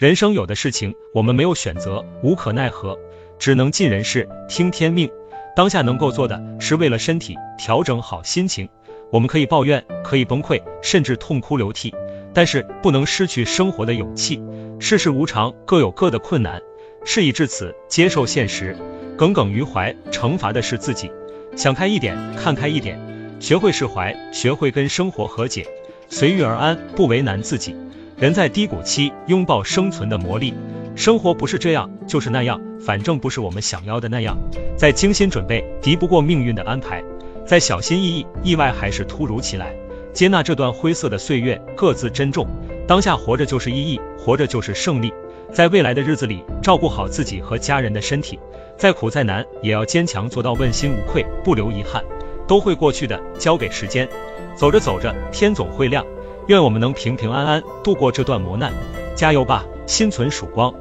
人生有的事情我们没有选择，无可奈何，只能尽人事，听天命。当下能够做的是为了身体调整好心情。我们可以抱怨，可以崩溃，甚至痛哭流涕，但是不能失去生活的勇气。世事无常，各有各的困难。事已至此，接受现实，耿耿于怀，惩罚的是自己。想开一点，看开一点，学会释怀，学会跟生活和解，随遇而安，不为难自己。人在低谷期，拥抱生存的魔力。生活不是这样，就是那样，反正不是我们想要的那样。再精心准备，敌不过命运的安排。再小心翼翼，意外还是突如其来。接纳这段灰色的岁月，各自珍重。当下活着就是意义，活着就是胜利。在未来的日子里，照顾好自己和家人的身体，再苦再难，也要坚强做到问心无愧，不留遗憾。都会过去的，交给时间。走着走着，天总会亮。愿我们能平平安安度过这段磨难。加油吧，心存曙光。